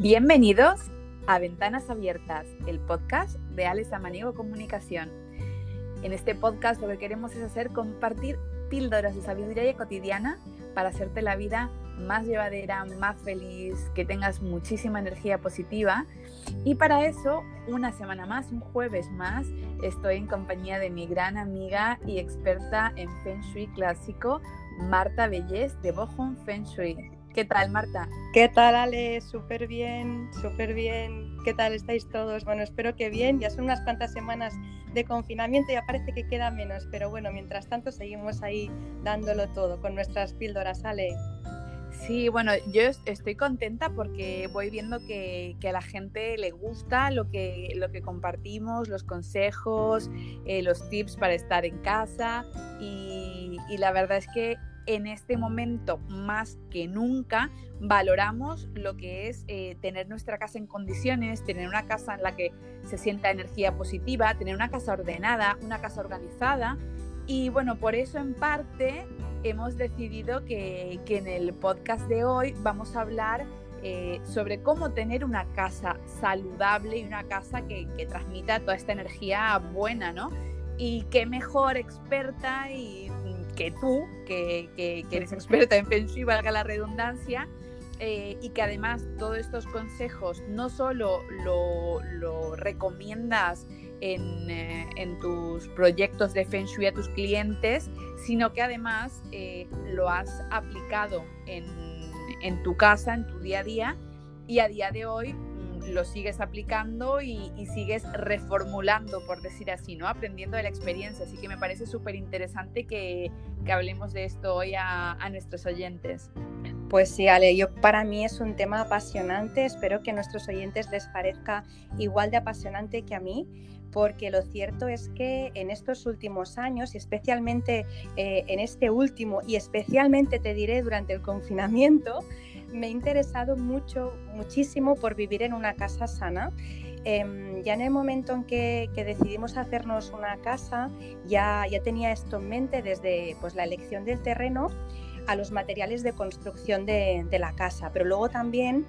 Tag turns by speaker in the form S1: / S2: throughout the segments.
S1: Bienvenidos a Ventanas Abiertas, el podcast de Alex Amanigo Comunicación. En este podcast lo que queremos es hacer compartir píldoras de sabiduría cotidiana para hacerte la vida más llevadera, más feliz, que tengas muchísima energía positiva. Y para eso, una semana más, un jueves más, estoy en compañía de mi gran amiga y experta en Feng Shui clásico, Marta Bellés de Bochum Feng Shui. ¿Qué tal, Marta?
S2: ¿Qué tal, Ale? Súper bien, súper bien. ¿Qué tal estáis todos? Bueno, espero que bien. Ya son unas cuantas semanas de confinamiento, ya parece que queda menos, pero bueno, mientras tanto seguimos ahí dándolo todo con nuestras píldoras, Ale.
S1: Sí, bueno, yo estoy contenta porque voy viendo que, a la gente le gusta lo que, lo que compartimos, los consejos, eh, los tips para estar en casa y, y la verdad es que en este momento más que nunca valoramos lo que es eh, tener nuestra casa en condiciones, tener una casa en la que se sienta energía positiva, tener una casa ordenada, una casa organizada. Y bueno, por eso en parte hemos decidido que, en el podcast de hoy vamos a hablar eh, sobre cómo tener una casa saludable y una casa que, que transmita toda esta energía buena, ¿no? Y qué mejor experta y que tú, que, eres experta en Feng Shui, valga la redundancia, eh, y que además todos estos consejos no solo lo, recomiendas eh, en, tus proyectos de Feng Shui a tus clientes, sino que además eh, lo has aplicado en, en tu casa, en tu día a día, y a día de hoy lo sigues aplicando y, sigues reformulando, por decir así, ¿no? Aprendiendo de la experiencia. Así que me parece súper interesante que, hablemos de esto hoy a, nuestros oyentes.
S2: Pues sí, Ale, yo para mí es un tema apasionante. Espero que a nuestros oyentes les parezca igual de apasionante que a mí porque lo cierto es que en estos últimos años, y especialmente eh, en este último, y especialmente te diré durante el confinamiento, me he interesado mucho, muchísimo por vivir en una casa sana. Em, ya en el momento en que, decidimos hacernos una casa, ya, ya tenía esto en mente desde pues, la elección del terreno a los materiales de construcción de, de la casa, pero luego también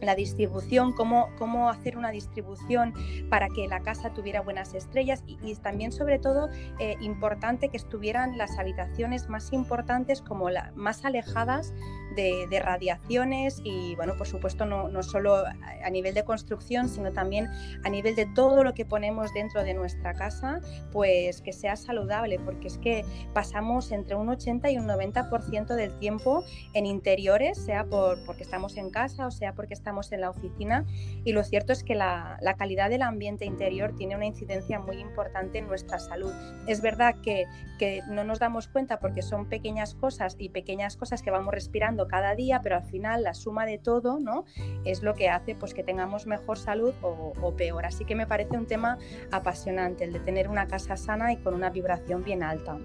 S2: la distribución, cómo, cómo hacer una distribución para que la casa tuviera buenas estrellas y, también sobre todo eh, importante que estuvieran las habitaciones más importantes como las más alejadas de, radiaciones y bueno, por supuesto no, no, solo a nivel de construcción, sino también a nivel de todo lo que ponemos dentro de nuestra casa, pues que sea saludable, porque es que pasamos entre un 80 y un 90% del tiempo en interiores, sea por, porque estamos en casa o sea porque estamos en la oficina y lo cierto es que la, la calidad del ambiente interior tiene una incidencia muy importante en nuestra salud. Es verdad que, que no nos damos cuenta porque son pequeñas cosas y pequeñas cosas que vamos respirando cada día, pero al final la suma de todo ¿no? es lo que hace pues, que tengamos mejor salud o, peor. Así que me parece un tema apasionante el de tener una casa sana y con una vibración bien alta.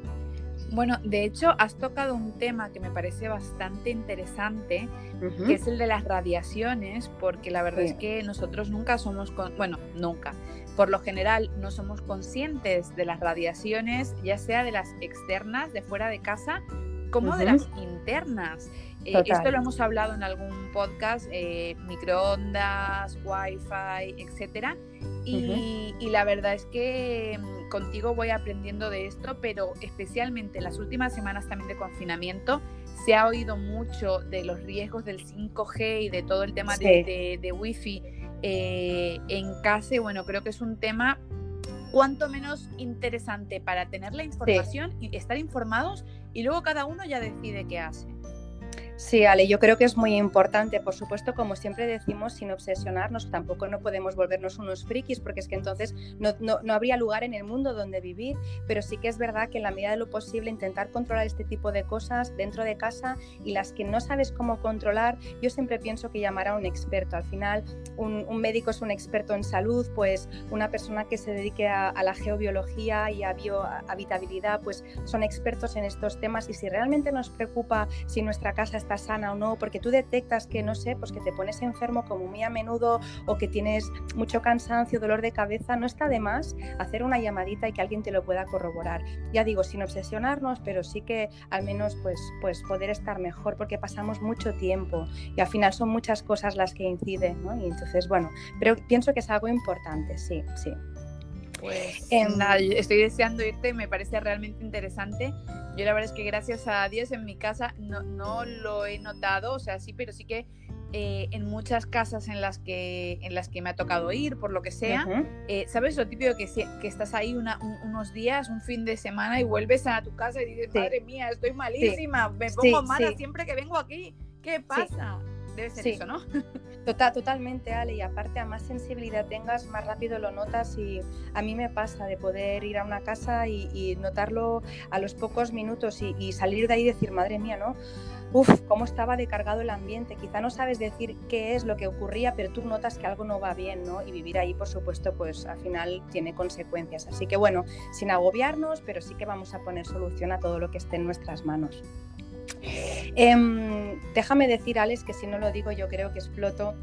S1: Bueno, de hecho, has tocado un tema que me parece bastante interesante, que es el de las radiaciones, porque la verdad es que nosotros nunca somos, bueno, nunca, por lo general no somos conscientes de las radiaciones, ya sea de las externas, de fuera de casa, como de las internas. Eh, esto lo hemos hablado en algún podcast, eh, microondas, wifi, etcétera. Y, la verdad es que contigo voy aprendiendo de esto, pero especialmente en las últimas semanas también de confinamiento se ha oído mucho de los riesgos del 5G y de todo el tema de, de, Wi-Fi eh, en casa. Y bueno, creo que es un tema cuanto menos interesante para tener la información y estar informados y luego cada uno ya decide qué hace.
S2: Sí, Ale, yo creo que es muy importante, por supuesto, como siempre decimos, sin obsesionarnos, tampoco no podemos volvernos unos frikis, porque es que entonces no, no, habría lugar en el mundo donde vivir, pero sí que es verdad que en la medida de lo posible intentar controlar este tipo de cosas dentro de casa y las que no sabes cómo controlar, yo siempre pienso que llamar a un experto. Al final, un, médico es un experto en salud, pues una persona que se dedique a, a la geobiología y a biohabitabilidad, pues son expertos en estos temas. Y si realmente nos preocupa si nuestra casa está sana o no, porque tú detectas que, no sé, pues que te pones enfermo como muy a menudo o que tienes mucho cansancio, dolor de cabeza, no está de más hacer una llamadita y que alguien te lo pueda corroborar. Ya digo, sin obsesionarnos, pero sí que al menos pues, pues poder estar mejor, porque pasamos mucho tiempo y al final son muchas cosas las que inciden, ¿no? Y entonces, bueno, pero pienso que es algo importante, sí, sí.
S1: Pues em, nada, estoy deseando irte, me parece realmente interesante. Yo la verdad es que gracias a Dios en mi casa no, no lo he notado, o sea, sí, pero sí que eh, en muchas casas en las que en las que me ha tocado ir, por lo que sea, eh, ¿sabes lo típico que, que estás ahí unos días, un fin de semana y vuelves a tu casa y dices, madre mía, estoy malísima, me pongo mala siempre que vengo aquí, ¿qué pasa? Debe ser eso, ¿no?
S2: Total, totalmente, Ale, y aparte a más sensibilidad tengas, más rápido lo notas y a mí me pasa de poder ir a una casa y, notarlo a los pocos minutos y, salir de ahí y decir, madre mía, ¿no? Uf, cómo estaba decargado el ambiente. Quizá no sabes decir qué es lo que ocurría, pero tú notas que algo no va bien, ¿no? Y vivir ahí, por supuesto, pues al final tiene consecuencias. Así que bueno, sin agobiarnos, pero sí que vamos a poner solución a todo lo que esté en nuestras manos. Em, déjame decir, Alex, que si no lo digo yo creo que exploto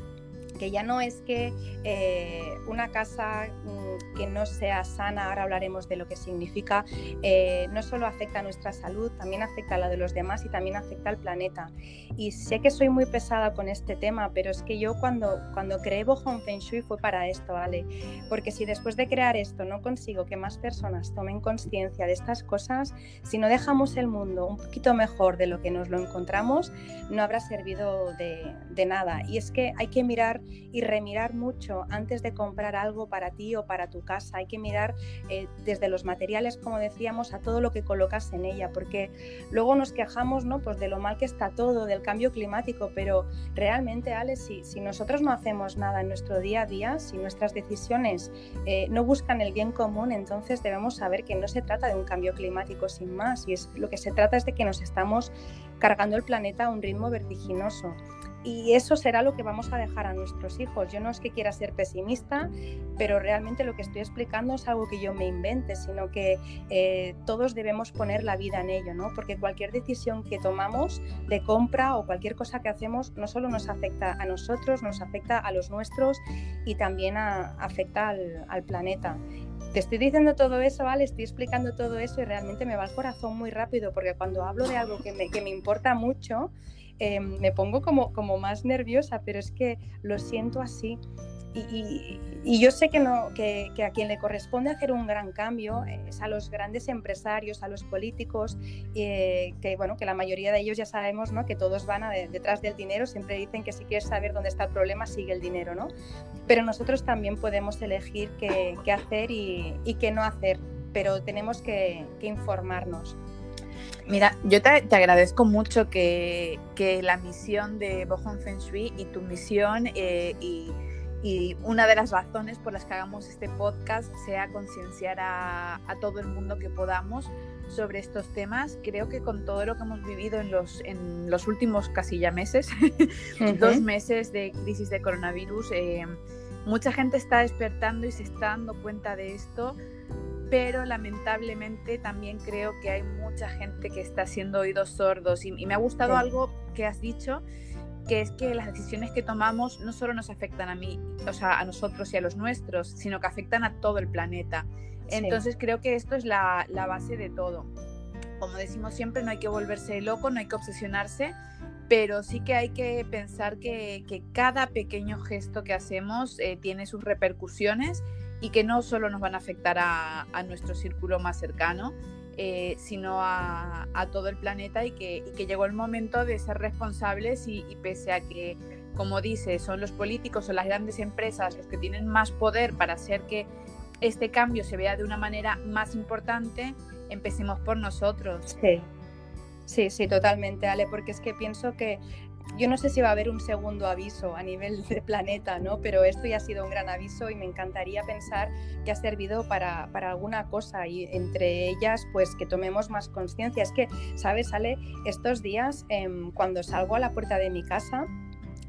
S2: que ya no es que eh, una casa mm, que no sea sana, ahora hablaremos de lo que significa, eh, no solo afecta a nuestra salud, también afecta a la de los demás y también afecta al planeta. Y sé que soy muy pesada con este tema, pero es que yo cuando, cuando creé Bohong Feng Shui fue para esto, ¿vale? Porque si después de crear esto no consigo que más personas tomen conciencia de estas cosas, si no dejamos el mundo un poquito mejor de lo que nos lo encontramos, no habrá servido de nada. Y es que hay que mirar y remirar mucho antes de comprar algo para ti o para tu casa. Hay que mirar eh, desde los materiales, como decíamos, a todo lo que colocas en ella, porque luego nos quejamos ¿no? pues de lo mal que está todo, del cambio climático, pero realmente, Ale, si, si nosotros no hacemos nada en nuestro día a día, si nuestras decisiones eh, no buscan el bien común, entonces debemos saber que no se trata de un cambio climático sin más, y es, lo que se trata es de que nos estamos cargando el planeta a un ritmo vertiginoso y eso será lo que vamos a dejar a nuestros hijos. Yo no es que quiera ser pesimista, pero realmente lo que estoy explicando es algo que yo me invente, sino que eh, todos debemos poner la vida en ello, ¿no? Porque cualquier decisión que tomamos de compra o cualquier cosa que hacemos no solo nos afecta a nosotros, nos afecta a los nuestros y también afecta al, planeta te estoy diciendo todo eso, ¿vale? Estoy explicando todo eso y realmente me va el corazón muy rápido porque cuando hablo de algo que me, que me importa mucho, eh, me pongo como, como más nerviosa, pero es que lo siento así. Y, y, yo sé que, no, que, que, a quien le corresponde hacer un gran cambio es a los grandes empresarios, a los políticos, eh, que, bueno, que la mayoría de ellos ya sabemos ¿no? que todos van a detrás del dinero, siempre dicen que si quieres saber dónde está el problema, sigue el dinero, ¿no? Pero nosotros también podemos elegir qué, qué hacer y, y, qué no hacer, pero tenemos que, que informarnos.
S1: Mira, yo te, agradezco mucho que, la misión de Bohong Feng Shui y tu misión eh, y, una de las razones por las que hagamos este podcast sea concienciar a, todo el mundo que podamos sobre estos temas. Creo que con todo lo que hemos vivido en los, en los últimos casi ya meses, dos meses de crisis de coronavirus, eh, mucha gente está despertando y se está dando cuenta de esto pero lamentablemente también creo que hay mucha gente que está haciendo oídos sordos y, me ha gustado algo que has dicho, que es que las decisiones que tomamos no solo nos afectan a mí, o sea, a nosotros y a los nuestros, sino que afectan a todo el planeta. Entonces creo que esto es la, base de todo. Como decimos siempre, no hay que volverse loco, no hay que obsesionarse, pero sí que hay que pensar que, cada pequeño gesto que hacemos eh, tiene sus repercusiones y que no solo nos van a afectar a, nuestro círculo más cercano, eh, sino a, todo el planeta y que, llegó el momento de ser responsables y, pese a que, como dice, son los políticos o las grandes empresas los que tienen más poder para hacer que este cambio se vea de una manera más importante, empecemos por nosotros.
S2: Sí. Sí, sí, totalmente, Ale, porque es que pienso que yo no sé si va a haber un segundo aviso a nivel de planeta, ¿no? Pero esto ya ha sido un gran aviso y me encantaría pensar que ha servido para, para alguna cosa y entre ellas, pues que tomemos más conciencia. Es que, ¿sabes, Ale? Estos días, em, cuando salgo a la puerta de mi casa,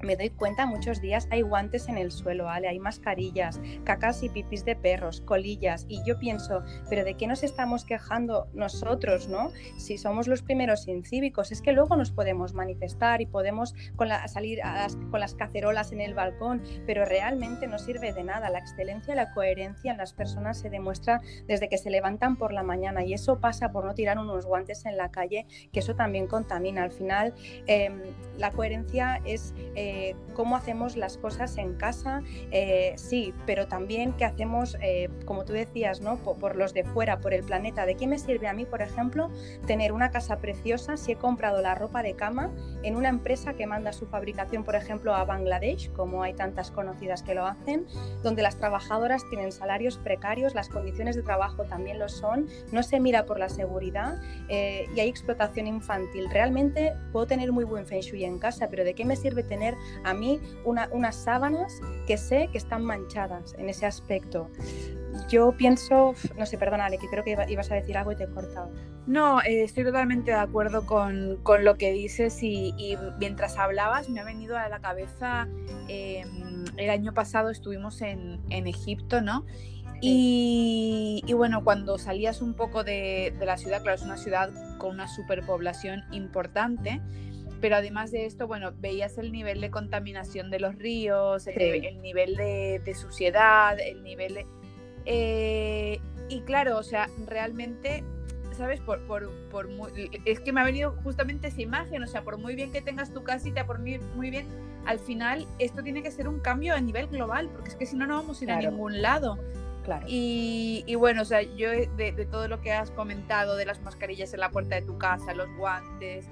S2: me doy cuenta muchos días hay guantes en el suelo. Hay mascarillas, cacas y pipis de perros, colillas. Y yo pienso, ¿pero de qué nos estamos quejando nosotros, no? Si somos los primeros incívicos, es que luego nos podemos manifestar y podemos salir con las cacerolas en el balcón, pero realmente no sirve de nada. La excelencia, la coherencia en las personas se demuestra desde que se levantan por la mañana y eso pasa por no tirar unos guantes en la calle, que eso también contamina. Al final, em, la coherencia es... Eh, eh, cómo hacemos las cosas en casa, eh, sí, pero también qué hacemos, eh, como tú decías, ¿no? Por, los de fuera, por el planeta. ¿De qué me sirve a mí, por ejemplo, tener una casa preciosa si he comprado la ropa de cama en una empresa que manda su fabricación, por ejemplo, a Bangladesh, como hay tantas conocidas que lo hacen, donde las trabajadoras tienen salarios precarios, las condiciones de trabajo también lo son, no se mira por la seguridad y hay explotación infantil. Realmente puedo tener muy buen feng shui en casa, pero ¿de qué me sirve tener a mí unas sábanas que sé que están manchadas en ese aspecto. Yo pienso, no sé, perdona, que creo que ibas a decir algo y te he cortado.
S1: No, eh, estoy totalmente de acuerdo con, lo que dices y, mientras hablabas me ha venido a la cabeza, em, el año pasado estuvimos en, Egipto, ¿no? Y, bueno, cuando salías un poco de, de, la ciudad, claro, es una ciudad con una superpoblación importante, pero además de esto, bueno, veías el nivel de contaminación de los ríos, el, nivel de, suciedad, el nivel de... Eh, y claro, o sea, realmente, ¿sabes? Por, por, por es que me ha venido justamente esa imagen, o sea, por muy bien que tengas tu casita, por muy, muy bien, al final esto tiene que ser un cambio a nivel global, porque es que si no, no vamos a ir a ningún lado. Claro. Y, y, bueno, o sea, yo de, de, todo lo que has comentado, de las mascarillas en la puerta de tu casa, los guantes,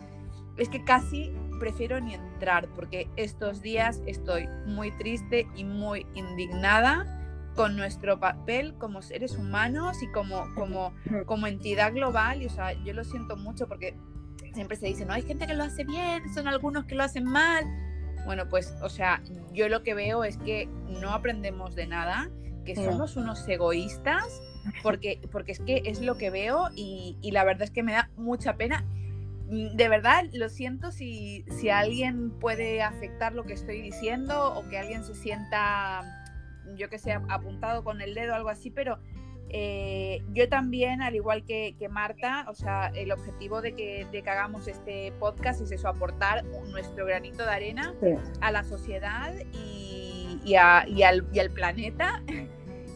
S1: es que casi prefiero ni entrar porque estos días estoy muy triste y muy indignada con nuestro papel como seres humanos y como, como, como entidad global. Y, o sea, yo lo siento mucho porque siempre se dice, no, hay gente que lo hace bien, son algunos que lo hacen mal. Bueno, pues, o sea, yo lo que veo es que no aprendemos de nada, que somos unos egoístas, porque, porque es que es lo que veo y, y la verdad es que me da mucha pena de verdad lo siento si, si alguien puede afectar lo que estoy diciendo o que alguien se sienta, yo que sé, apuntado con el dedo o algo así, pero eh, yo también, al igual que, Marta, o sea, el objetivo de que, de que, hagamos este podcast es eso, aportar nuestro granito de arena a la sociedad y, y, a, y, al, y al, planeta.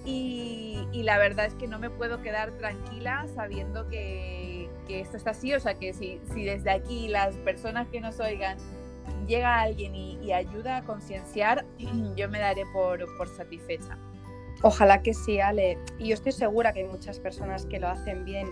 S1: Y, y la verdad es que no me puedo quedar tranquila sabiendo que, que esto está así, o sea que si, si desde aquí las personas que nos oigan llega alguien y, ayuda a concienciar, yo me daré por, por satisfecha.
S2: Ojalá que sí, Ale. Y yo estoy segura que hay muchas personas que lo hacen bien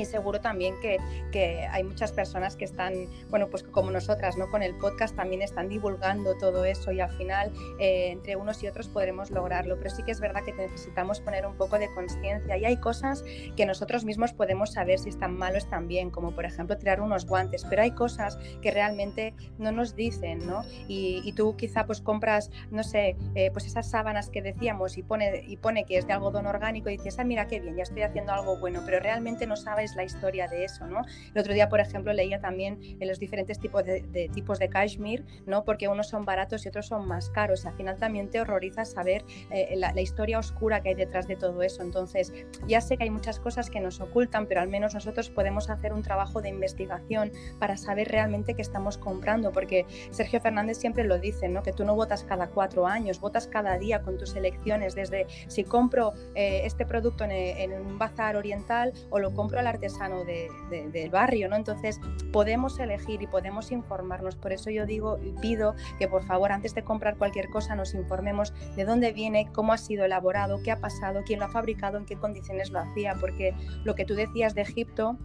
S2: y seguro también que, que, hay muchas personas que están, bueno, pues como nosotras, ¿no? Con el podcast también están divulgando todo eso y al final eh, entre unos y otros podremos lograrlo. Pero sí que es verdad que necesitamos poner un poco de conciencia y hay cosas que nosotros mismos podemos saber si están mal o están bien, como por ejemplo tirar unos guantes, pero hay cosas que realmente no nos dicen, ¿no? Y, y tú quizá pues compras, no sé, eh, pues esas sábanas que decíamos y pone, y pone que es de algodón orgánico y dices, ah, mira qué bien, ya estoy haciendo algo bueno, pero realmente no sabes la historia de eso, ¿no? El otro día, por ejemplo, leía también en los diferentes tipos de, tipos de cashmere, ¿no? Porque unos son baratos y otros son más caros. Al final también te horroriza saber eh, la, historia oscura que hay detrás de todo eso. Entonces, ya sé que hay muchas cosas que nos ocultan, pero al menos nosotros podemos hacer un trabajo de investigación para saber realmente qué estamos comprando, porque Sergio Fernández siempre lo dice, ¿no? Que tú no votas cada cuatro años, votas cada día con tus elecciones, desde si compro eh, este producto en, en, un bazar oriental o lo compro al artesano del barrio, ¿no? Entonces podemos elegir y podemos informarnos. Por eso yo digo y pido que por favor antes de comprar cualquier cosa nos informemos de dónde viene, cómo ha sido elaborado, qué ha pasado, quién lo ha fabricado, en qué condiciones lo hacía, porque lo que tú decías de Egipto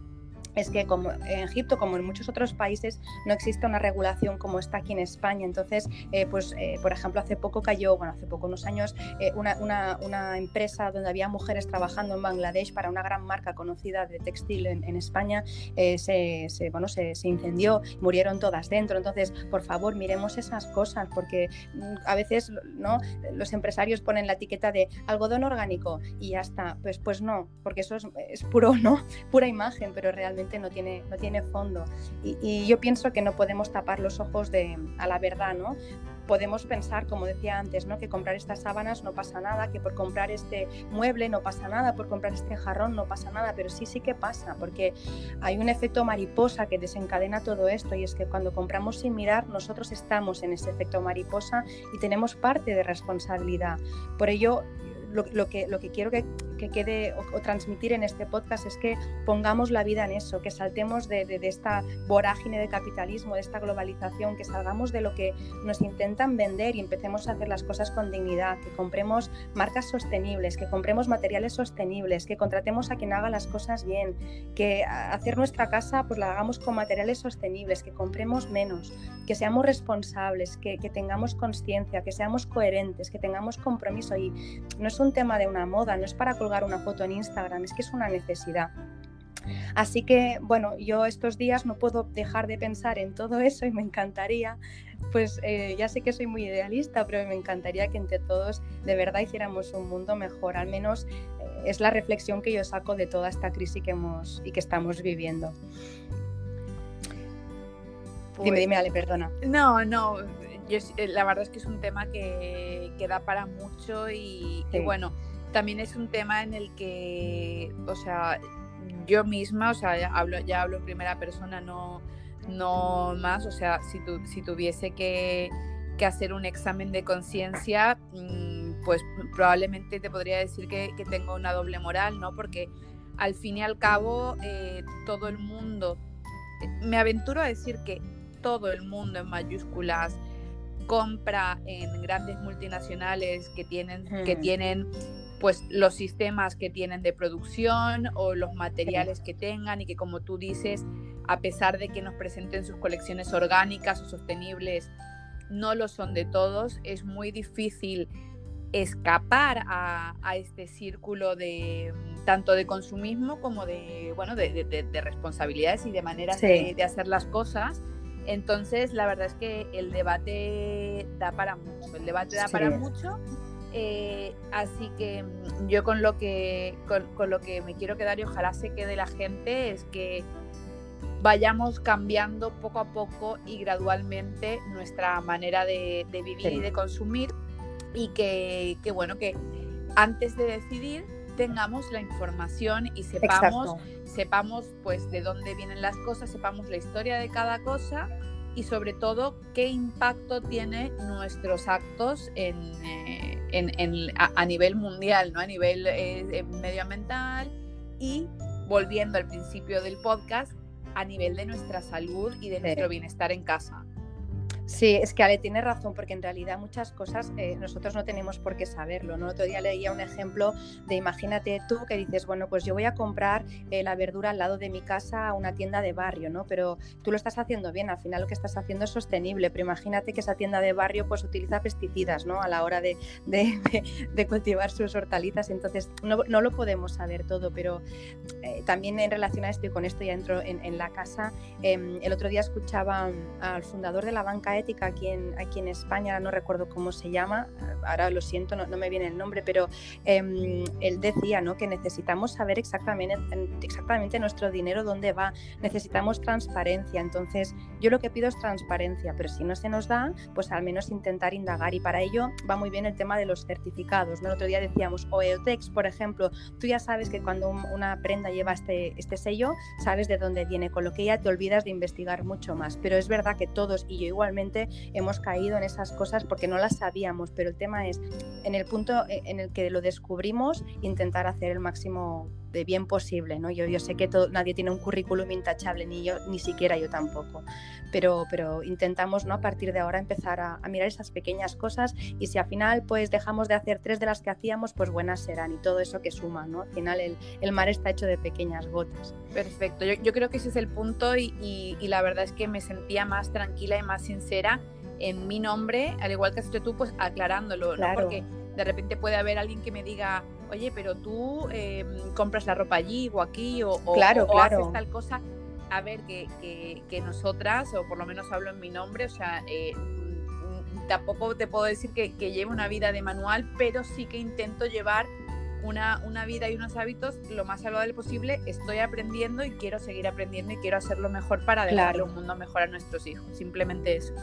S2: es que como en Egipto, como en muchos otros países, no existe una regulación como está aquí en España. Entonces, eh, pues, eh, por ejemplo, hace poco cayó, bueno, hace poco, unos años, eh, una, una, una, empresa donde había mujeres trabajando en Bangladesh para una gran marca conocida de textil en, España, se, se, bueno, se, se, incendió, murieron todas dentro. Entonces, por favor, miremos esas cosas, porque mm, a veces ¿no? los empresarios ponen la etiqueta de algodón orgánico y ya está. Pues, pues no, porque eso es, es puro, ¿no? Pura imagen, pero realmente no tiene, no tiene fondo. Y, yo pienso que no podemos tapar los ojos de, a la verdad, ¿no? podemos pensar, como decía antes, ¿no? que comprar estas sábanas no pasa nada, que por comprar este mueble no pasa nada, por comprar este jarrón no pasa nada, pero sí, sí que pasa, porque hay un efecto mariposa que desencadena todo esto y es que cuando compramos sin mirar, nosotros estamos en ese efecto mariposa y tenemos parte de responsabilidad. Por ello, lo, que, lo que quiero que, quede o, transmitir en este podcast es que pongamos la vida en eso, que saltemos de, esta vorágine de capitalismo, de esta globalización, que salgamos de lo que nos intentan vender y empecemos a hacer las cosas con dignidad, que compremos marcas sostenibles, que compremos materiales sostenibles, que contratemos a quien haga las cosas bien, que hacer nuestra casa pues la hagamos con materiales sostenibles, que compremos menos, que seamos responsables, que, que tengamos conciencia, que seamos coherentes, que tengamos compromiso. Y no es un tema de una moda, no es para colgar una foto en Instagram, es que es una necesidad. Así que, bueno, yo estos días no puedo dejar de pensar en todo eso y me encantaría, pues eh, ya sé que soy muy idealista, pero me encantaría que entre todos de verdad hiciéramos un mundo mejor, al menos eh, es la reflexión que yo saco de toda esta crisis que hemos y que estamos viviendo. dime, pues dime, Ale, perdona.
S1: No, no, eh, la verdad es que es un tema que, que da para mucho y, bueno, también es un tema en el que, o sea, yo misma, o sea, ya hablo, ya hablo en primera persona, no, no más, o sea, si, tu, si tuviese que, que, hacer un examen de conciencia, mm, pues probablemente te podría decir que, que, tengo una doble moral, ¿no? Porque al fin y al cabo, eh, todo el mundo, me aventuro a decir que todo el mundo en mayúsculas, compra en grandes multinacionales que tienen, que tienen pues los sistemas que tienen de producción o los materiales que tengan y que como tú dices, a pesar de que nos presenten sus colecciones orgánicas o sostenibles, no lo son de todos, es muy difícil escapar a, este círculo de tanto de consumismo como de bueno de, responsabilidades y de maneras de, hacer las cosas entonces, la verdad es que el debate da para mucho, el debate da para mucho. Eh, así que mm, yo con lo que, con, lo que me quiero quedar y ojalá se quede la gente es que vayamos cambiando poco a poco y gradualmente nuestra manera de, vivir y de consumir y que, que, bueno, que antes de decidir tengamos la información y sepamos, sepamos pues de dónde vienen las cosas, sepamos la historia de cada cosa y sobre todo qué impacto tiene nuestros actos en, eh, a, nivel mundial, ¿no? a nivel eh, medioambiental y volviendo al principio del podcast, a nivel de nuestra salud y de nuestro bienestar en casa.
S2: Sí, es que Ale tiene razón, porque en realidad muchas cosas eh, nosotros no tenemos por qué saberlo. ¿no? Otro día leía un ejemplo de imagínate tú que dices, bueno, pues yo voy a comprar eh, la verdura al lado de mi casa a una tienda de barrio, ¿no? Pero tú lo estás haciendo bien, al final lo que estás haciendo es sostenible, pero imagínate que esa tienda de barrio pues utiliza pesticidas, ¿no? A la hora de, de, cultivar sus hortalizas, entonces no, no, lo podemos saber todo, pero eh, también en relación a esto y con esto ya entro en, en la casa, em, el otro día escuchaba al fundador de la banca ética aquí en, aquí en España, no recuerdo cómo se llama, ahora lo siento, no, me viene el nombre, pero em, él decía ¿no? que necesitamos saber exactamente, exactamente nuestro dinero dónde va, necesitamos transparencia, entonces yo lo que pido es transparencia, pero si no se nos da, pues al menos intentar indagar y para ello va muy bien el tema de los certificados, ¿no? el otro día decíamos, o EOTEX, por ejemplo, tú ya sabes que cuando una prenda lleva este, este sello, sabes de dónde viene, con lo que ya te olvidas de investigar mucho más, pero es verdad que todos, y yo igualmente, hemos caído en esas cosas porque no las sabíamos, pero el tema es, en el punto e, en el que lo descubrimos, intentar hacer el máximo de bien posible, ¿no? Yo, yo sé que todo, nadie tiene un currículum intachable, ni yo, ni siquiera yo tampoco, pero, pero intentamos, ¿no? A partir de ahora empezar a, mirar esas pequeñas cosas y si al final pues dejamos de hacer tres de las que hacíamos, pues buenas serán y todo eso que suma, ¿no? Al final el, el mar está hecho de pequeñas gotas.
S1: Perfecto, yo, yo creo que ese es el punto y, y, la verdad es que me sentía más tranquila y más sincera en mi nombre, al igual que has hecho tú, pues aclarándolo, ¿no? Porque de repente puede haber alguien que me diga, oye, pero tú em, compras la ropa allí o aquí o,
S2: claro,
S1: haces tal cosa. A ver, que, que, nosotras, o por lo menos hablo en mi nombre, o sea, eh, mm, tampoco te puedo decir que, que llevo una vida de manual, pero sí que intento llevar una, una, vida y unos hábitos lo más saludable posible. Estoy aprendiendo y quiero seguir aprendiendo y quiero hacerlo mejor para dejarle un mundo mejor a nuestros hijos. Simplemente eso.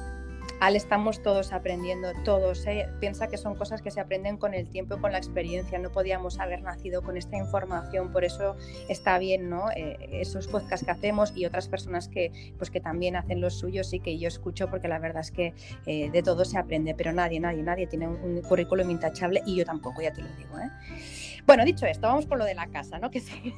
S2: Al estamos todos aprendiendo, todos. ¿eh? Piensa que son cosas que se aprenden con el tiempo y con la experiencia. No podíamos haber nacido con esta información, por eso está bien, ¿no? Eh, esos podcasts que hacemos y otras personas que, pues, que también hacen los suyos y que yo escucho, porque la verdad es que eh, de todo se aprende, pero nadie, nadie, nadie tiene un, currículum intachable y yo tampoco, ya te lo digo. ¿eh? Bueno, dicho esto, vamos por lo de la casa, ¿no? Que sí.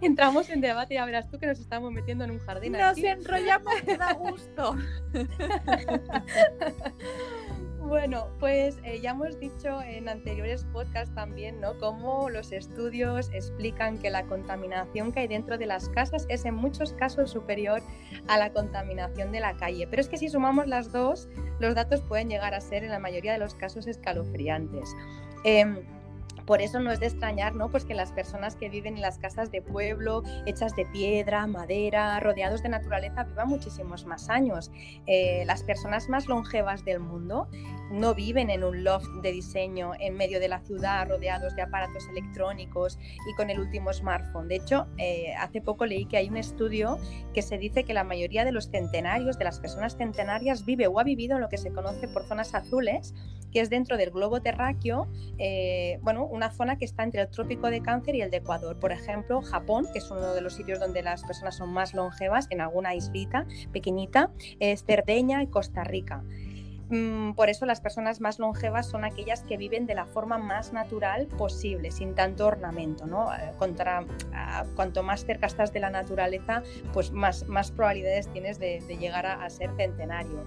S2: entramos en debate y ya verás tú que nos estamos metiendo en un jardín.
S1: Nos enrollamos, que da gusto.
S2: Bueno, pues eh, ya hemos dicho en anteriores podcasts también, ¿no? Cómo los estudios explican que la contaminación que hay dentro de las casas es en muchos casos superior a la contaminación de la calle. Pero es que si sumamos las dos, los datos pueden llegar a ser en la mayoría de los casos escalofriantes. Em, por eso no es de extrañar, ¿no? Pues que las personas que viven en las casas de pueblo, hechas de piedra, madera, rodeados de naturaleza, vivan muchísimos más años. Eh, las personas más longevas del mundo no viven en un loft de diseño en medio de la ciudad, rodeados de aparatos electrónicos y con el último smartphone. De hecho, eh, hace poco leí que hay un estudio que se dice que la mayoría de los centenarios, de las personas centenarias, vive o ha vivido en lo que se conoce por zonas azules, que es dentro del globo terráqueo, eh, bueno, una zona que está entre el trópico de Cáncer y el de Ecuador. Por ejemplo, Japón, que es uno de los sitios donde las personas son más longevas, en alguna islita pequeñita, es Cerdeña y Costa Rica. Mm, por eso las personas más longevas son aquellas que viven de la forma más natural posible, sin tanto ornamento. ¿no? Eh, cuanto más cerca estás de la naturaleza, pues más probabilidades tienes de, llegar a ser centenario.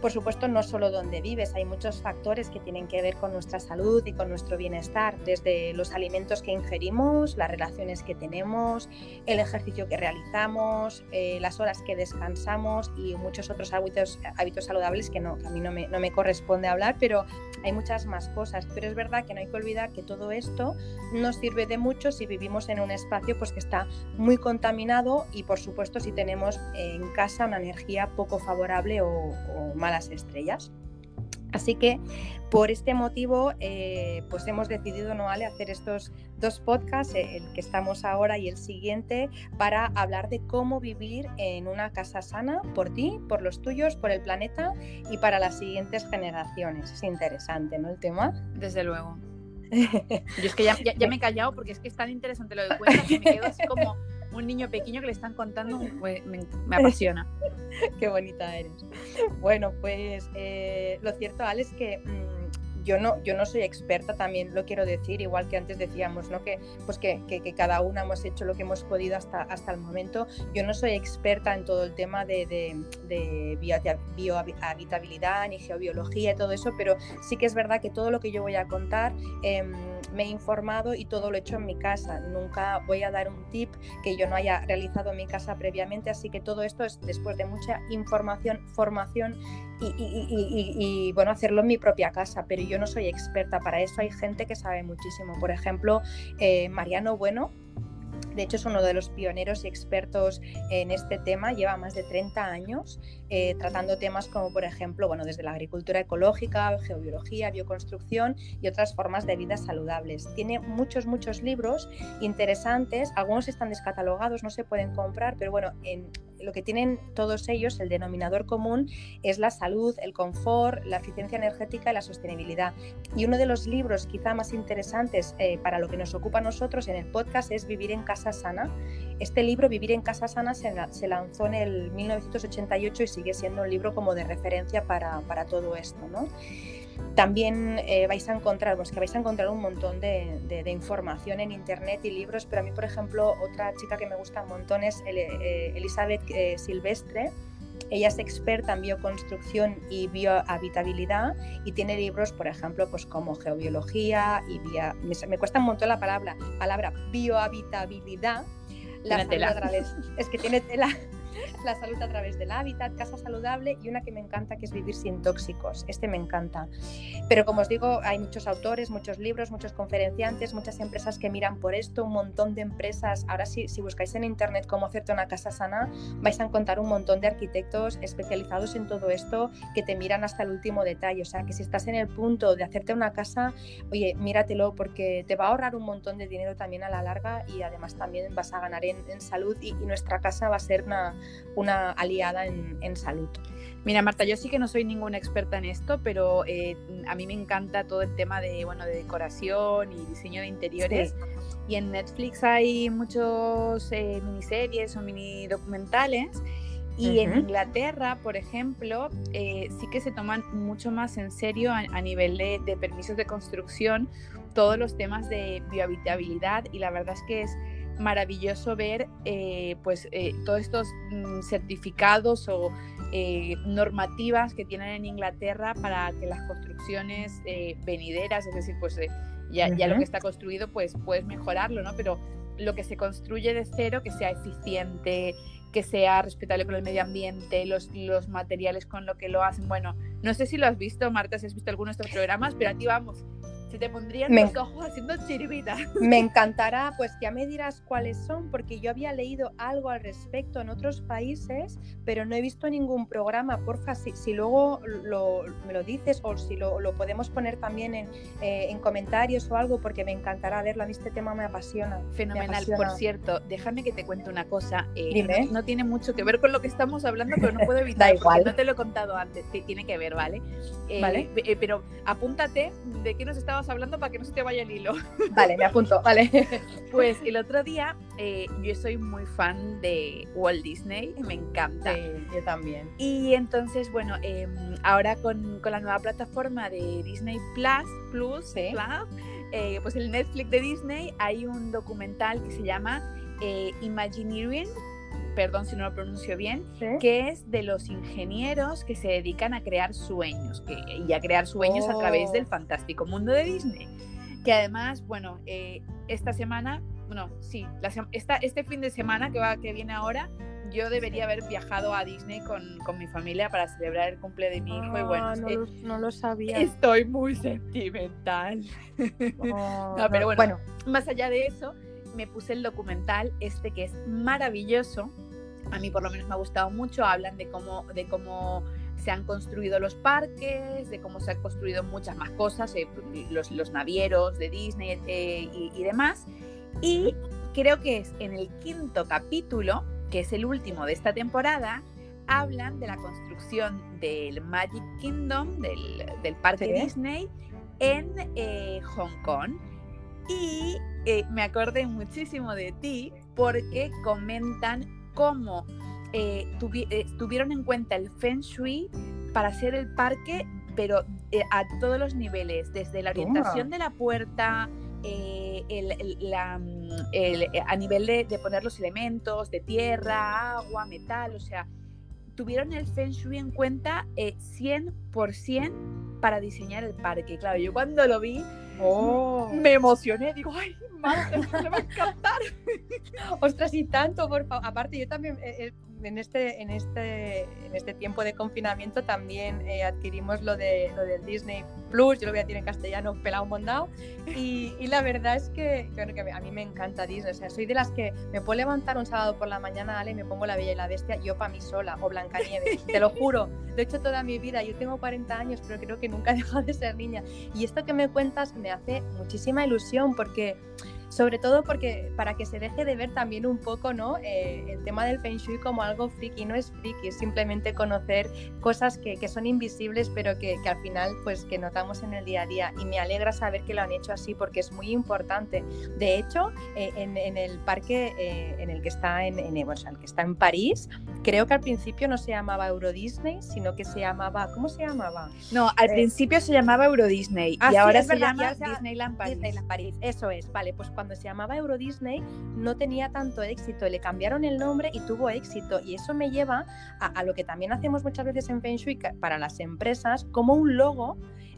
S2: Por supuesto, no solo donde vives, hay muchos factores que tienen que ver con nuestra salud y con nuestro bienestar, desde los alimentos que ingerimos, las relaciones que tenemos, el ejercicio que realizamos, eh, las horas que descansamos y muchos otros hábitos, hábitos saludables que, no, a mí no me, no me corresponde hablar, pero hay muchas más cosas. Pero es verdad que no hay que olvidar que todo esto nos sirve de mucho si vivimos en un espacio pues, que está muy contaminado y, por supuesto, si tenemos en casa una energía poco favorable o, o mala las estrellas. Así que por este motivo, eh, pues hemos decidido, ¿no, Ale, hacer estos dos podcasts, eh, el que estamos ahora y el siguiente, para hablar de cómo vivir en una casa sana por ti, por los tuyos, por el planeta y para las siguientes generaciones. Es interesante, ¿no? El tema.
S1: Desde luego. Yo es que ya, me he callado porque es que es tan interesante lo que cuentas que me quedo así como un niño pequeño que le están contando, pues, me, apasiona.
S2: Qué bonita eres. Bueno, pues eh, lo cierto, Ale, es que mm, yo no, yo no soy experta, también lo quiero decir, igual que antes decíamos, ¿no? Que, pues que, cada una hemos hecho lo que hemos podido hasta, hasta el momento. Yo no soy experta en todo el tema de, de, biohabitabilidad ni geobiología y todo eso, pero sí que es verdad que todo lo que yo voy a contar... Em, me he informado y todo lo he hecho en mi casa. Nunca voy a dar un tip que yo no haya realizado en mi casa previamente, así que todo esto es después de mucha información, formación y, bueno, hacerlo en mi propia casa, pero yo no soy experta para eso, hay gente que sabe muchísimo. Por ejemplo, eh, Mariano Bueno, de hecho, es uno de los pioneros y expertos en este tema. Lleva más de 30 años eh, tratando temas como, por ejemplo, bueno, desde la agricultura ecológica, geobiología, bioconstrucción y otras formas de vida saludables. Tiene muchos, muchos libros interesantes. Algunos están descatalogados, no se pueden comprar, pero bueno, en, lo que tienen todos ellos, el denominador común, es la salud, el confort, la eficiencia energética y la sostenibilidad. Y uno de los libros quizá más interesantes eh, para lo que nos ocupa a nosotros en el podcast es Vivir en Casa Sana. Este libro, Vivir en Casa Sana, se, lanzó en el 1988 y sigue siendo un libro como de referencia para, para todo esto. ¿no? También eh, vais a encontrar, pues que vais a encontrar un montón de, información en internet y libros, pero a mí, por ejemplo, otra chica que me gusta un montón es eh, Elizabeth eh, Silvestre. Ella es experta en bioconstrucción y biohabitabilidad y tiene libros, por ejemplo, pues como geobiología y me, cuesta un montón la palabra, palabra biohabitabilidad. La es que tiene tela la salud a través del hábitat, casa saludable y una que me encanta que es vivir sin tóxicos. Este me encanta. Pero como os digo, hay muchos autores, muchos libros, muchos conferenciantes, muchas empresas que miran por esto, un montón de empresas. Ahora sí, si buscáis en internet cómo hacerte una casa sana, vais a encontrar un montón de arquitectos especializados en todo esto que te miran hasta el último detalle. O sea, que si estás en el punto de hacerte una casa, oye, míratelo porque te va a ahorrar un montón de dinero también a la larga y además también vas a ganar en, salud y, y nuestra casa va a ser una, una aliada en, salud.
S1: Mira, Marta, yo sí que no soy ninguna experta en esto, pero eh, a mí me encanta todo el tema de, bueno, de decoración y diseño de interiores. Y en Netflix hay muchos eh, miniseries o mini documentales y en Inglaterra, por ejemplo, eh, sí que se toman mucho más en serio a, nivel de, permisos de construcción todos los temas de biohabitabilidad y la verdad es que es maravilloso ver eh, pues eh, todos estos mm, certificados o normativas que tienen en Inglaterra para que las construcciones venideras, es decir, pues ya, ya, lo que está construido, pues puedes mejorarlo, ¿no? Pero lo que se construye de cero, que sea eficiente, que sea respetable con el medio ambiente, los, los materiales con lo que lo hacen. Bueno, no sé si lo has visto, Marta, si has visto alguno de estos programas, pero a ti vamos, te pondrían los ojos haciendo chiribita.
S2: Me encantará, pues ya me dirás cuáles son, porque yo había leído algo al respecto en otros países, pero no he visto ningún programa. Porfa, si, si luego lo, me lo dices o si lo, lo podemos poner también en, eh, en, comentarios o algo, porque me encantará verlo. A mí este tema me apasiona.
S1: Fenomenal. Por cierto, déjame que te cuente una cosa. Eh, Dime. No, tiene mucho que ver con lo que estamos hablando, pero no puedo evitar. da igual. No te lo he contado antes. Tiene que ver, ¿vale? Eh, vale. Pero apúntate de qué nos estabas hablando para que no se te vaya el hilo.
S2: Vale, me apunto, vale.
S1: Pues el otro día eh, yo soy muy fan de Walt Disney, me encanta.
S2: Sí, yo también.
S1: Y entonces, bueno, em, ahora con, con, la nueva plataforma de Disney Plus, Plus, eh, pues el Netflix de Disney, hay un documental que se llama eh, Imagineering perdón si no lo pronuncio bien, que es de los ingenieros que se dedican a crear sueños que, y a crear sueños a través del oh. fantástico mundo de Disney. Que además, bueno, eh, esta semana, bueno, sí, este fin de semana que, va, que viene ahora, yo debería haber viajado a Disney con, con, mi familia para celebrar el cumple de mi hijo y bueno,
S2: ah, no, lo, no, lo, sabía.
S1: Estoy muy sentimental. Oh, no, pero bueno, bueno, más allá de eso, me puse el documental este que es maravilloso. A mí por lo menos me ha gustado mucho. Hablan de cómo, de cómo se han construido los parques, de cómo se han construido muchas más cosas, eh, los, los, navieros de Disney eh, y, demás. Y creo que es en el quinto capítulo, que es el último de esta temporada, hablan de la construcción del Magic Kingdom, del, del parque Disney, en eh, Hong Kong. Y me acordé muchísimo de ti porque comentan cómo eh, eh, tuvieron en cuenta el Feng Shui para hacer el parque, pero a todos los niveles, desde la orientación de la puerta, la, mm, a nivel de, de, poner los elementos de tierra, agua, metal, o sea, tuvieron el Feng Shui en cuenta 100% para diseñar el parque. Claro, yo cuando lo vi Oh. Me emocioné, digo, ay, me va a encantar.
S2: Ostras, y tanto, por favor. Aparte, yo también eh, eh, en este, en este, en este tiempo de confinamiento también eh, adquirimos lo, de, lo del Disney Plus, yo lo voy a decir en castellano, pelado mondado, y, y la verdad es que, que, a mí me encanta Disney, o sea, soy de las que me puedo levantar un sábado por la mañana, Ale, y me pongo La Bella y la Bestia, yo para mí sola, o Blancanieves, te lo juro, lo he hecho toda mi vida, yo tengo 40 años, pero creo que nunca he dejado de ser niña, y esto que me cuentas me hace muchísima ilusión, porque sobre todo porque para que se deje de ver también un poco ¿no? Eh, el tema del feng shui como algo friki, no es friki, es simplemente conocer cosas que, que son invisibles pero que, que, al final pues que notamos en el día a día y me alegra saber que lo han hecho así porque es muy importante. De hecho, eh, en, en, el parque eh, en el que está en, en el que está en París, creo que al principio no se llamaba Euro Disney, sino que se llamaba, ¿cómo se llamaba?
S1: No, al principio se llamaba Euro Disney y ahora se llama Disneyland París.
S2: Disneyland París. Eso es, vale, pues cuando se llamaba Euro Disney no tenía tanto éxito, le cambiaron el nombre y tuvo éxito. Y eso me lleva a, lo que también hacemos muchas veces en Feng Shui para las empresas, como un logo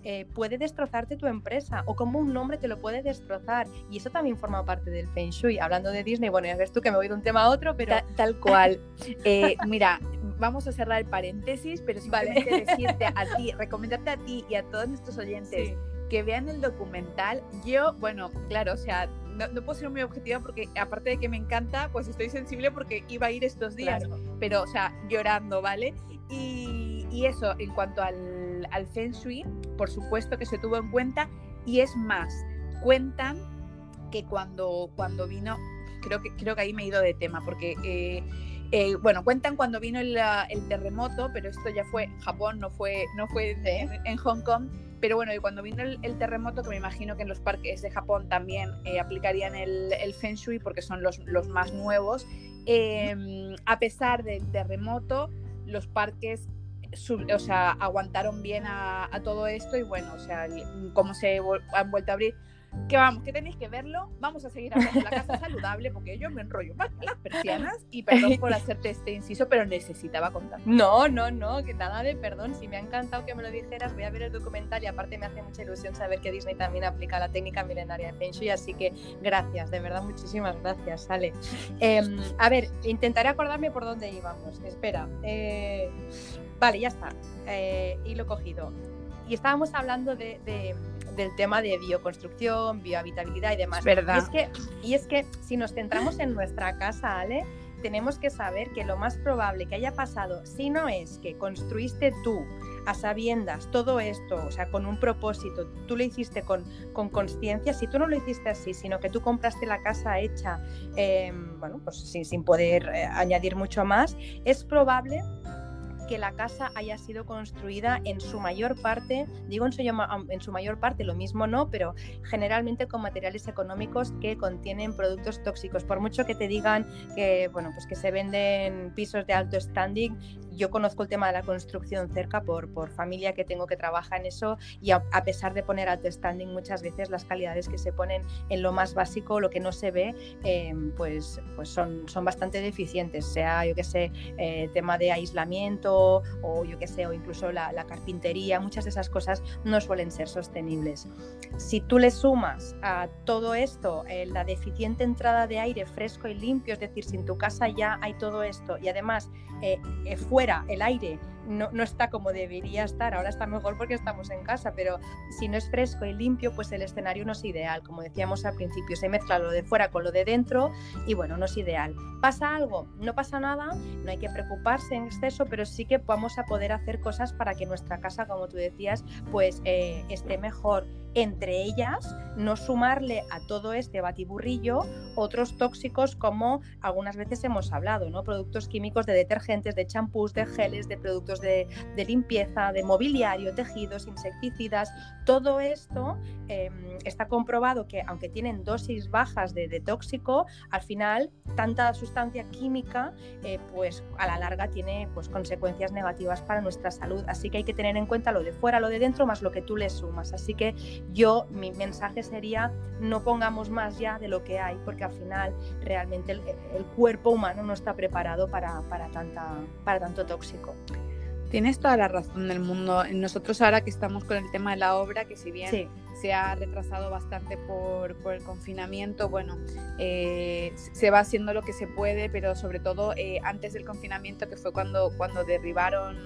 S2: eh, puede destrozarte tu empresa o como un nombre te lo puede destrozar. Y eso también forma parte del Feng Shui. Hablando de Disney, bueno, ya ves tú que me voy de un tema a otro, pero...
S1: tal cual. Eh, mira, vamos a cerrar el paréntesis, pero simplemente vale. decirte a ti, recomendarte a ti y a todos nuestros oyentes que vean el documental. Yo, bueno, claro, o sea, no, puedo ser muy objetiva porque aparte de que me encanta, pues estoy sensible porque iba a ir estos días, pero, o sea, llorando, ¿vale? Y, y eso, en cuanto al, al, Feng Shui, por supuesto que se tuvo en cuenta y es más, cuentan que cuando, cuando vino, creo que, creo que ahí me he ido de tema, porque... Eh, Eh, bueno, cuentan cuando vino el, terremoto, pero esto ya fue en Japón, no fue, no fue en, Hong Kong. Pero bueno, y cuando vino el, terremoto, que me imagino que en los parques de Japón también eh, aplicarían el, Feng Shui porque son los, más nuevos, em, a pesar del terremoto, los parques o sea, aguantaron bien a, a, todo esto y bueno, o sea, como se han vuelto a abrir, que vamos, que tenéis que verlo. Vamos a seguir hablando de la casa saludable porque yo me enrollo más las persianas y perdón por hacerte este inciso, pero necesitaba contar.
S2: No, no, no, que nada de perdón. Si me ha encantado que me lo dijeras, voy a ver el documental y aparte me hace mucha ilusión saber que Disney también aplica la técnica milenaria de Feng Shui, así que gracias, de verdad, muchísimas gracias, Sale. Em, a ver, intentaré acordarme por dónde íbamos. Espera. Eh, vale, ya está. Eh, y lo cogido. Y estábamos hablando de del tema de bioconstrucción, biohabitabilidad y demás.
S1: ¿Verdad?
S2: Y es, que, y es que si nos centramos en nuestra casa, Ale, tenemos que saber que lo más probable que haya pasado, si no es que construiste tú a sabiendas todo esto, o sea, con un propósito, tú lo hiciste con conciencia, si tú no lo hiciste así, sino que tú compraste la casa hecha, em, bueno, pues sin, sin poder eh, añadir mucho más, es probable que la casa haya sido construida en su mayor parte, digo en su, en su mayor parte, lo mismo no, pero generalmente con materiales económicos que contienen productos tóxicos. Por mucho que te digan que, bueno, pues que se venden pisos de alto standing, yo conozco el tema de la construcción cerca por, por familia que tengo que trabaja en eso y a, pesar de poner alto standing muchas veces las calidades que se ponen en lo más básico, lo que no se ve, em, pues, pues son, son bastante deficientes, sea yo que sé, eh, tema de aislamiento o yo que sé, o incluso la, carpintería, muchas de esas cosas no suelen ser sostenibles. Si tú le sumas a todo esto eh, la deficiente entrada de aire fresco y limpio, es decir, si en tu casa ya hay todo esto y además eh, fuera el aire no, no, está como debería estar. Ahora está mejor porque estamos en casa, pero si no es fresco y limpio, pues el escenario no es ideal. Como decíamos al principio, se mezcla lo de fuera con lo de dentro y bueno, no es ideal. ¿Pasa algo? No pasa nada, no hay que preocuparse en exceso, pero sí que vamos a poder hacer cosas para que nuestra casa, como tú decías, pues eh, esté mejor entre ellas no sumarle a todo este batiburrillo otros tóxicos como algunas veces hemos hablado, ¿no? Productos químicos de detergentes, de champús, de geles, de productos de, limpieza, de mobiliario, tejidos, insecticidas. Todo esto em, está comprobado que aunque tienen dosis bajas de, tóxico, al final tanta sustancia química eh, pues a la larga tiene pues consecuencias negativas para nuestra salud. Así que hay que tener en cuenta lo de fuera, lo de dentro, más lo que tú le sumas. Así que yo, mi mensaje sería, no pongamos más ya de lo que hay, porque al final realmente el, cuerpo humano no está preparado para, tanta, para tanto tóxico.
S1: Tienes toda la razón del mundo. Nosotros ahora que estamos con el tema de la obra, que si bien se ha retrasado bastante por, el confinamiento, bueno, eh, se va haciendo lo que se puede, pero sobre todo eh, antes del confinamiento, que fue cuando, cuando derribaron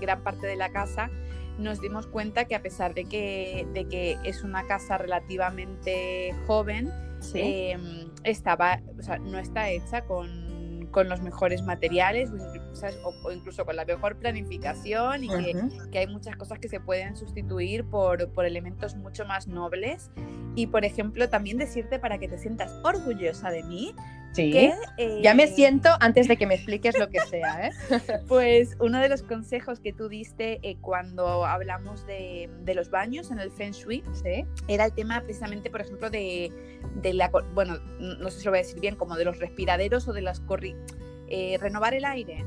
S1: gran parte de la casa, nos dimos cuenta que a pesar de que, de que es una casa relativamente joven, em, estaba, no está hecha con, los mejores materiales o, incluso con la mejor planificación y que, hay muchas cosas que se pueden sustituir por, por elementos mucho más nobles. Y por ejemplo, también decirte para que te sientas orgullosa de mí,
S2: Sí. ya me eh, siento antes de que me expliques lo que sea. ¿eh?
S1: Pues uno de los consejos que tú diste eh, cuando hablamos de, los baños en el Feng Shui era el tema precisamente, por ejemplo, de, la. Bueno, no sé si lo voy a decir bien, como de los respiraderos o de las corri. renovar el aire.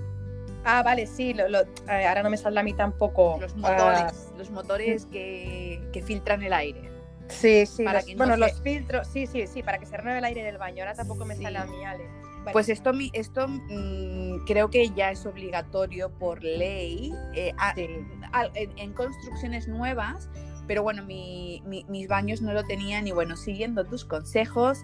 S2: Ah, vale, sí, ahora no me sale a mí tampoco.
S1: Los motores, los motores que, que filtran el aire.
S2: Sí, sí, bueno, los filtros, sí, sí, sí, para que se renueve el aire del baño. Ahora tampoco me sale a mí, Ale.
S1: Pues esto, esto mm, creo que ya es obligatorio por ley eh, en, construcciones nuevas, pero bueno, mis baños no lo tenían y bueno, siguiendo tus consejos,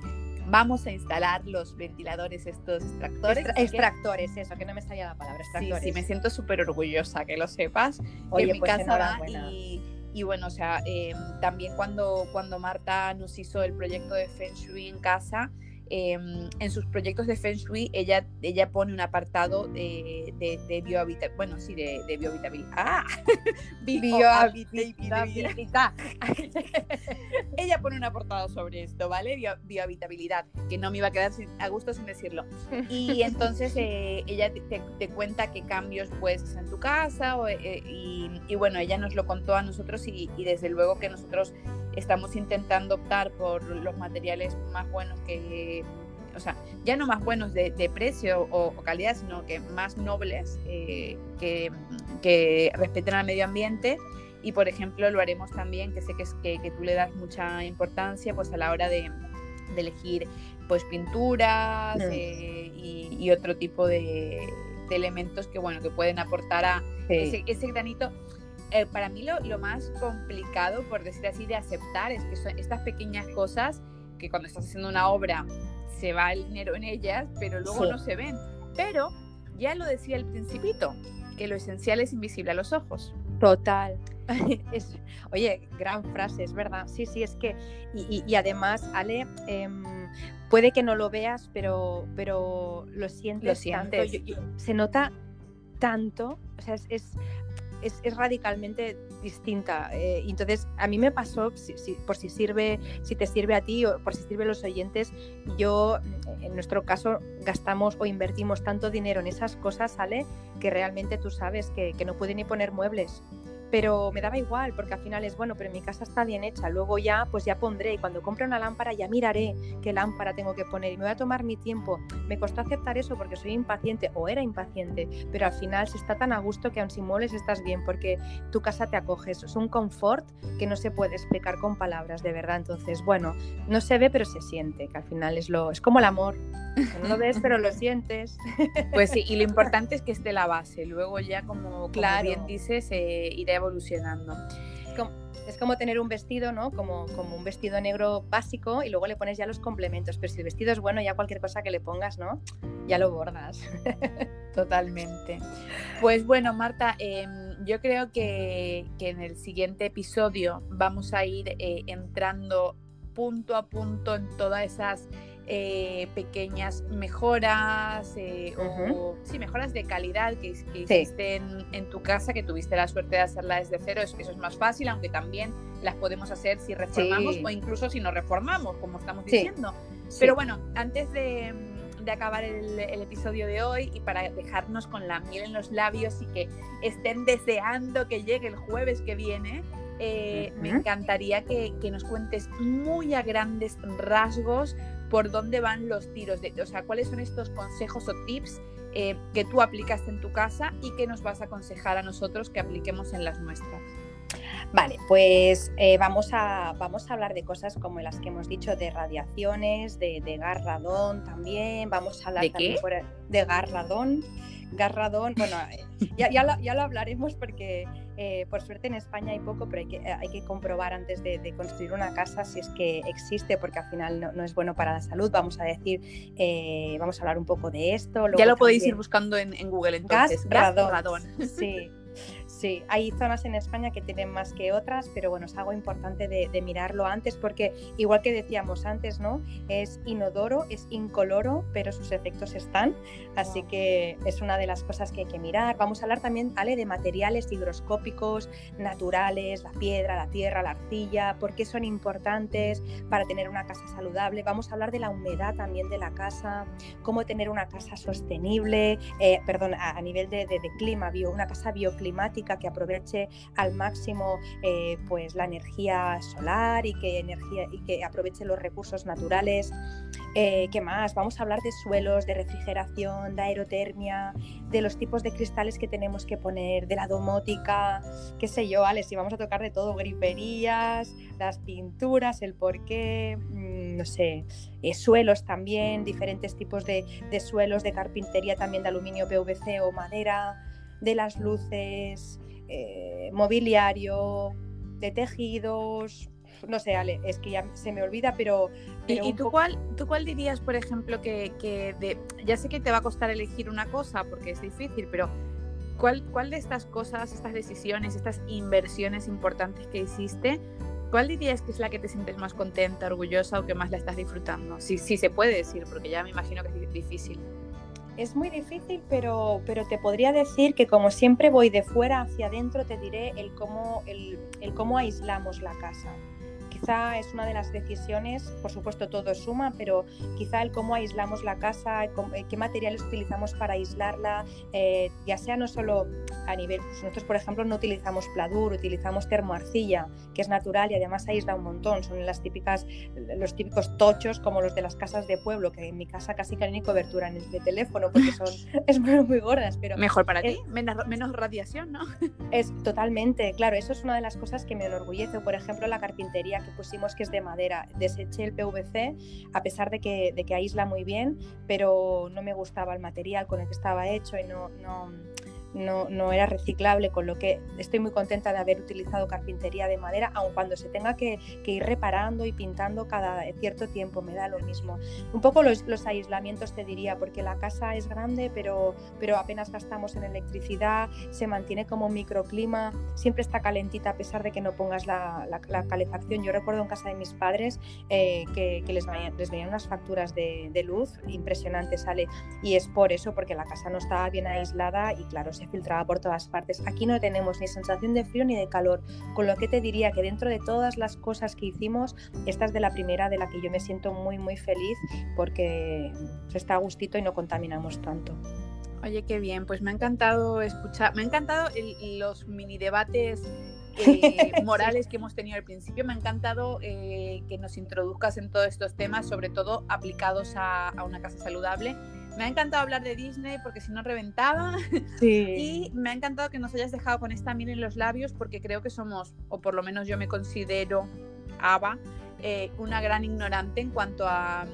S1: vamos a instalar los ventiladores, estos extractores.
S2: extractores, eso, que no me salía la palabra, extractores.
S1: Sí, sí me siento súper orgullosa, que lo sepas. Oye, en mi pues casa va y y bueno, o sea, em, también cuando, cuando Marta nos hizo el proyecto de Feng Shui en casa, em, en sus proyectos de Feng Shui, ella, ella pone un apartado de, de, de biohabitabilidad, bueno, sí, de, de biohabitabilidad. ¡Ah! biohabitabilidad. ella pone un apartado sobre esto, ¿vale? biohabitabilidad, que no me iba a quedar a gusto sin decirlo. Y entonces eh, ella te, te, cuenta qué cambios puedes hacer en tu casa eh, y, y, bueno, ella nos lo contó a nosotros y, y desde luego que nosotros estamos intentando optar por los materiales más buenos que, o sea, ya no más buenos de, precio o, calidad, sino que más nobles, eh, que, que, respeten al medio ambiente. Y, por ejemplo, lo haremos también, que sé que, es, que, que tú le das mucha importancia pues, a la hora de, de elegir pues, pinturas mm. eh, y, y, otro tipo de, de, elementos que, bueno, que pueden aportar a ese, ese granito eh, para mí lo, lo, más complicado, por decir así, de aceptar es que son estas pequeñas cosas que cuando estás haciendo una obra se va el dinero en ellas, pero luego no se ven. Pero ya lo decía el principito, que lo esencial es invisible a los ojos.
S2: Total. es, oye, gran frase, es verdad. Sí, sí, es que. Y, y, además, Ale, eh, puede que no lo veas, pero, pero lo sientes.
S1: Lo sientes.
S2: se nota tanto. O sea, es, es es, es radicalmente distinta. Eh, entonces, a mí me pasó, si, si, por si sirve, si te sirve a ti o por si sirve a los oyentes, yo, en nuestro caso, gastamos o invertimos tanto dinero en esas cosas, ¿sale? Que realmente tú sabes que no puede ni poner muebles pero me daba igual porque al final es bueno, pero mi casa está bien hecha, luego ya pues ya pondré y cuando compre una lámpara ya miraré qué lámpara tengo que poner y me voy a tomar mi tiempo. Me costó aceptar eso porque soy impaciente o era impaciente, pero al final se está tan a gusto que aun sin muebles estás bien porque tu casa te acoge, es un confort que no se puede explicar con palabras, de verdad. Entonces, bueno, no se ve pero se siente, que al final es lo es como el amor. No lo ves, pero lo sientes.
S1: Pues sí, y lo importante es que esté la base. Luego ya, como, claro. bien dices, eh, irá evolucionando.
S2: Es como tener un vestido, ¿no? Como, como un vestido negro básico y luego le pones ya los complementos. Pero si el vestido es bueno, ya cualquier cosa que le pongas, ¿no? Ya lo bordas.
S1: Totalmente. Pues bueno, Marta, eh, yo creo que, que, en el siguiente episodio vamos a ir eh, entrando punto a punto en todas esas eh, pequeñas mejoras eh, uh -huh. o sí, mejoras de calidad que, que hiciste en, en, tu casa, que tuviste la suerte de hacerla desde cero, eso, eso es más fácil, aunque también las podemos hacer si reformamos sí. o incluso si no reformamos, como estamos diciendo. Pero bueno, antes de, de acabar el, el, episodio de hoy y para dejarnos con la miel en los labios y que estén deseando que llegue el jueves que viene, eh, uh -huh. me encantaría que, que, nos cuentes muy a grandes rasgos por dónde van los tiros, de, o sea, cuáles son estos consejos o tips eh, que tú aplicas en tu casa y que nos vas a aconsejar a nosotros que apliquemos en las nuestras.
S2: Vale, pues eh, vamos, a, vamos a hablar de cosas como las que hemos dicho, de radiaciones, de, de garradón también, vamos a hablar
S1: ¿De
S2: también
S1: qué?
S2: Por, de garradón. Garradón, bueno, eh, ya, ya, lo, ya lo hablaremos porque eh, por suerte en España hay poco, pero hay que, hay que comprobar antes de, de, construir una casa si es que existe, porque al final no, no es bueno para la salud. Vamos a decir, eh, vamos a hablar un poco de esto.
S1: Ya lo podéis ir buscando en, en Google entonces.
S2: Gas, gas radón. radón. Sí. Sí, hay zonas en España que tienen más que otras, pero bueno, es algo importante de, de, mirarlo antes porque igual que decíamos antes, ¿no? Es inodoro, es incoloro, pero sus efectos están, así wow. que es una de las cosas que hay que mirar. Vamos a hablar también, Ale, de materiales higroscópicos, naturales, la piedra, la tierra, la arcilla, por qué son importantes para tener una casa saludable. Vamos a hablar de la humedad también de la casa, cómo tener una casa sostenible, eh, perdón, a, a nivel de, de, de clima, bio, una casa bioclimática que aproveche al máximo eh, pues la energía solar y que, energía, y que aproveche los recursos naturales. Eh, ¿Qué más? Vamos a hablar de suelos, de refrigeración, de aerotermia, de los tipos de cristales que tenemos que poner, de la domótica, qué sé yo, Alex, y vamos a tocar de todo, griferías, las pinturas, el porqué, mmm, no sé, eh, suelos también, diferentes tipos de, de suelos, de carpintería también de aluminio, PVC o madera, de las luces, eh, mobiliario, de tejidos. No sé, Ale, es que ya se me olvida, pero.
S1: pero ¿Y, y tú, poco... cuál, tú cuál dirías, por ejemplo, que, que de, ya sé que te va a costar elegir una cosa porque es difícil, pero ¿cuál, cuál de estas cosas, estas decisiones, estas inversiones importantes que hiciste ¿cuál dirías que es la que te sientes más contenta, orgullosa o que más la estás disfrutando? Si sí, se puede decir, porque ya me imagino que es difícil.
S2: Es muy difícil, pero, pero te podría decir que como siempre voy de fuera hacia adentro, te diré el cómo, el, el cómo aislamos la casa quizá es una de las decisiones, por supuesto todo suma, pero quizá el cómo aislamos la casa, eh, qué materiales utilizamos para aislarla, eh, ya sea no solo a nivel, pues nosotros por ejemplo no utilizamos pladur, utilizamos termoarcilla, que es natural y además aísla un montón, son las típicas, los típicos tochos como los de las casas de pueblo, que en mi casa casi que no hay cobertura de teléfono porque son es muy, gordas, pero...
S1: Mejor para ti, menos, menos radiación, ¿no?
S2: Es totalmente, claro, eso es una de las cosas que me enorgullece, por ejemplo la carpintería pusimos que es de madera. Deseché el PVC a pesar de que, de que aísla muy bien, pero no me gustaba el material con el que estaba hecho y no, no no, no, era reciclable, con lo que estoy muy contenta de haber utilizado carpintería de madera, aun cuando se tenga que, ir reparando y pintando cada cierto tiempo, me da lo mismo. Un poco los, aislamientos te diría, porque la casa es grande, pero, pero apenas gastamos en electricidad, se mantiene como microclima, siempre está calentita a pesar de que no pongas la, calefacción. Yo recuerdo en casa de mis padres eh, que, les, les venían unas facturas de, luz impresionantes, sale, y es por eso, porque la casa no estaba bien aislada y claro, se filtraba por todas partes. Aquí no tenemos ni sensación de frío ni de calor, con lo que te diría que dentro de todas las cosas que hicimos, esta es de la primera de la que yo me siento muy, muy feliz porque se está a gustito y no contaminamos tanto.
S1: Oye, qué bien, pues me ha encantado escuchar, me ha encantado los mini debates eh, morales que hemos tenido al principio. Me ha encantado eh, que nos introduzcas en todos estos temas, sobre todo aplicados a, a, una casa saludable. Me ha encantado hablar de Disney porque si no reventaba. Y me ha encantado que nos hayas dejado con esta miel en los labios porque creo que somos, o por lo menos yo me considero, Ava, eh, una gran ignorante en cuanto a,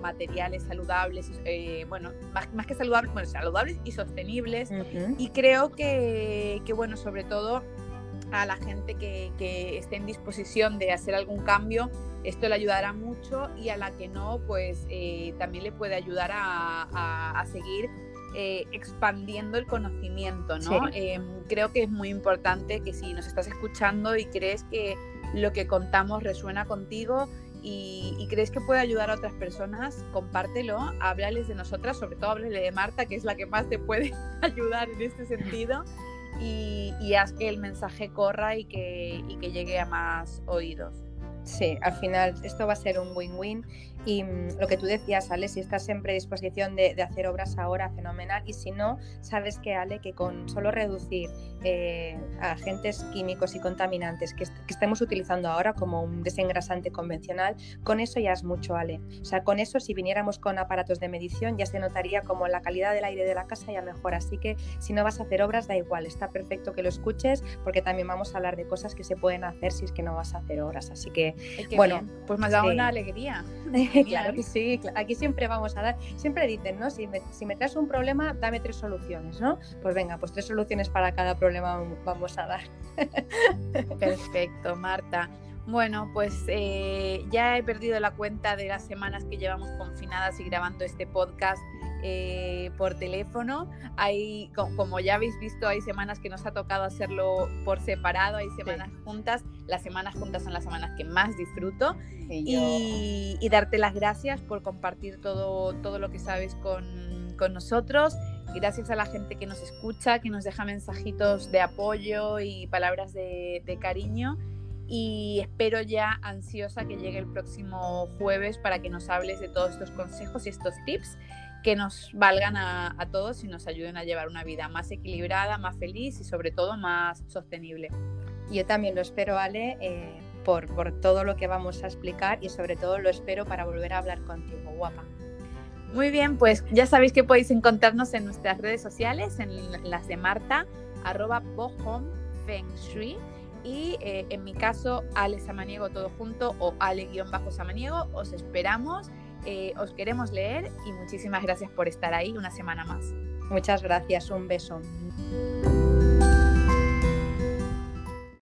S1: materiales saludables, eh, bueno, más, que saludables, bueno, saludables y sostenibles. Y creo que, que, bueno, sobre todo a la gente que, que esté en disposición de hacer algún cambio, esto le ayudará mucho y a la que no, pues eh, también le puede ayudar a, seguir eh, expandiendo el conocimiento, ¿no? Em, creo que es muy importante que si nos estás escuchando y crees que lo que contamos resuena contigo y, crees que puede ayudar a otras personas, compártelo, háblales de nosotras, sobre todo háblale de Marta, que es la que más te puede ayudar en este sentido. Y, haz que el mensaje corra y que llegue a más oídos.
S2: Sí, al final esto va a ser un win-win y mm, lo que tú decías, Ale, si estás en predisposición de, hacer obras ahora, fenomenal. Y si no, sabes que, Ale, que con solo reducir eh, agentes químicos y contaminantes que, estemos utilizando ahora como un desengrasante convencional, con eso ya es mucho, Ale. O sea, con eso, si viniéramos con aparatos de medición, ya se notaría como la calidad del aire de la casa ya mejora. Así que si no vas a hacer obras, da igual, está perfecto que lo escuches, porque también vamos a hablar de cosas que se pueden hacer si es que no vas a hacer obras. Así que, bueno,
S1: pues me ha dado una alegría.
S2: claro que sí, aquí siempre vamos a dar, siempre dicen, ¿no? Si me, si me traes un problema, dame tres soluciones, ¿no? Pues venga, pues tres soluciones para cada problema vamos a dar.
S1: Perfecto, Marta. Bueno, pues eh, ya he perdido la cuenta de las semanas que llevamos confinadas y grabando este podcast. Eh, por teléfono. Hay, como ya habéis visto, hay semanas que nos ha tocado hacerlo por separado, hay semanas juntas. Las semanas juntas son las semanas que más disfruto. Y, darte las gracias por compartir todo, todo lo que sabes con, con nosotros. Gracias a la gente que nos escucha, que nos deja mensajitos de apoyo y palabras de, de cariño y espero ya ansiosa que llegue el próximo jueves para que nos hables de todos estos consejos y estos tips que nos valgan a, todos y nos ayuden a llevar una vida más equilibrada, más feliz y sobre todo más sostenible.
S2: Yo también lo espero, Ale, eh, por, por todo lo que vamos a explicar y sobre todo lo espero para volver a hablar contigo, guapa.
S1: Muy bien, pues ya sabéis que podéis encontrarnos en nuestras redes sociales, en las de Marta, arroba bohom feng shui y eh, en mi caso Ale Samaniego todo junto o Ale-Samaniego. Os esperamos eh, os queremos leer y muchísimas gracias por estar ahí una semana más.
S2: Muchas gracias, un beso.